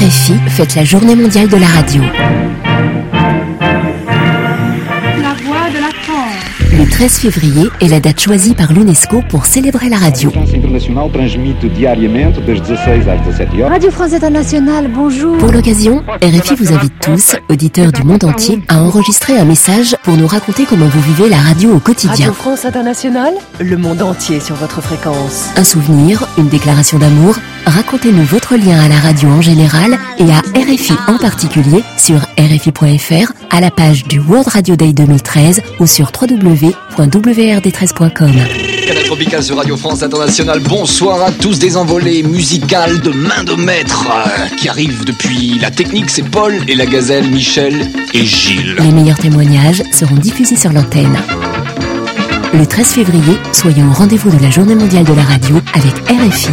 RFI fête la journée mondiale de la radio. 13 février est la date choisie par l'UNESCO pour célébrer la radio. A Internacional transmite diariamente das 16 às 17 horas. Radio France Internationale, bonjour. Pour l'occasion, RFI vous invite tous, auditeurs du monde entier, à enregistrer un message pour nous raconter comment vous vivez la radio au quotidien. Radio France Internationale, le monde entier sur votre fréquence. Un souvenir, une déclaration d'amour, racontez-nous votre lien à la radio en général et à RFI en particulier sur RFI.fr, à la page du World Radio Day 2013 ou sur www.wrd13.com. Canal Tropical sur Radio France Internationale. Bonsoir à tous des envolées musicales de main de maître euh, qui arrivent depuis la technique. C'est Paul et la gazelle Michel et Gilles. Les meilleurs témoignages seront diffusés sur l'antenne. Le 13 février, soyons au rendez-vous de la Journée mondiale de la radio avec RFI.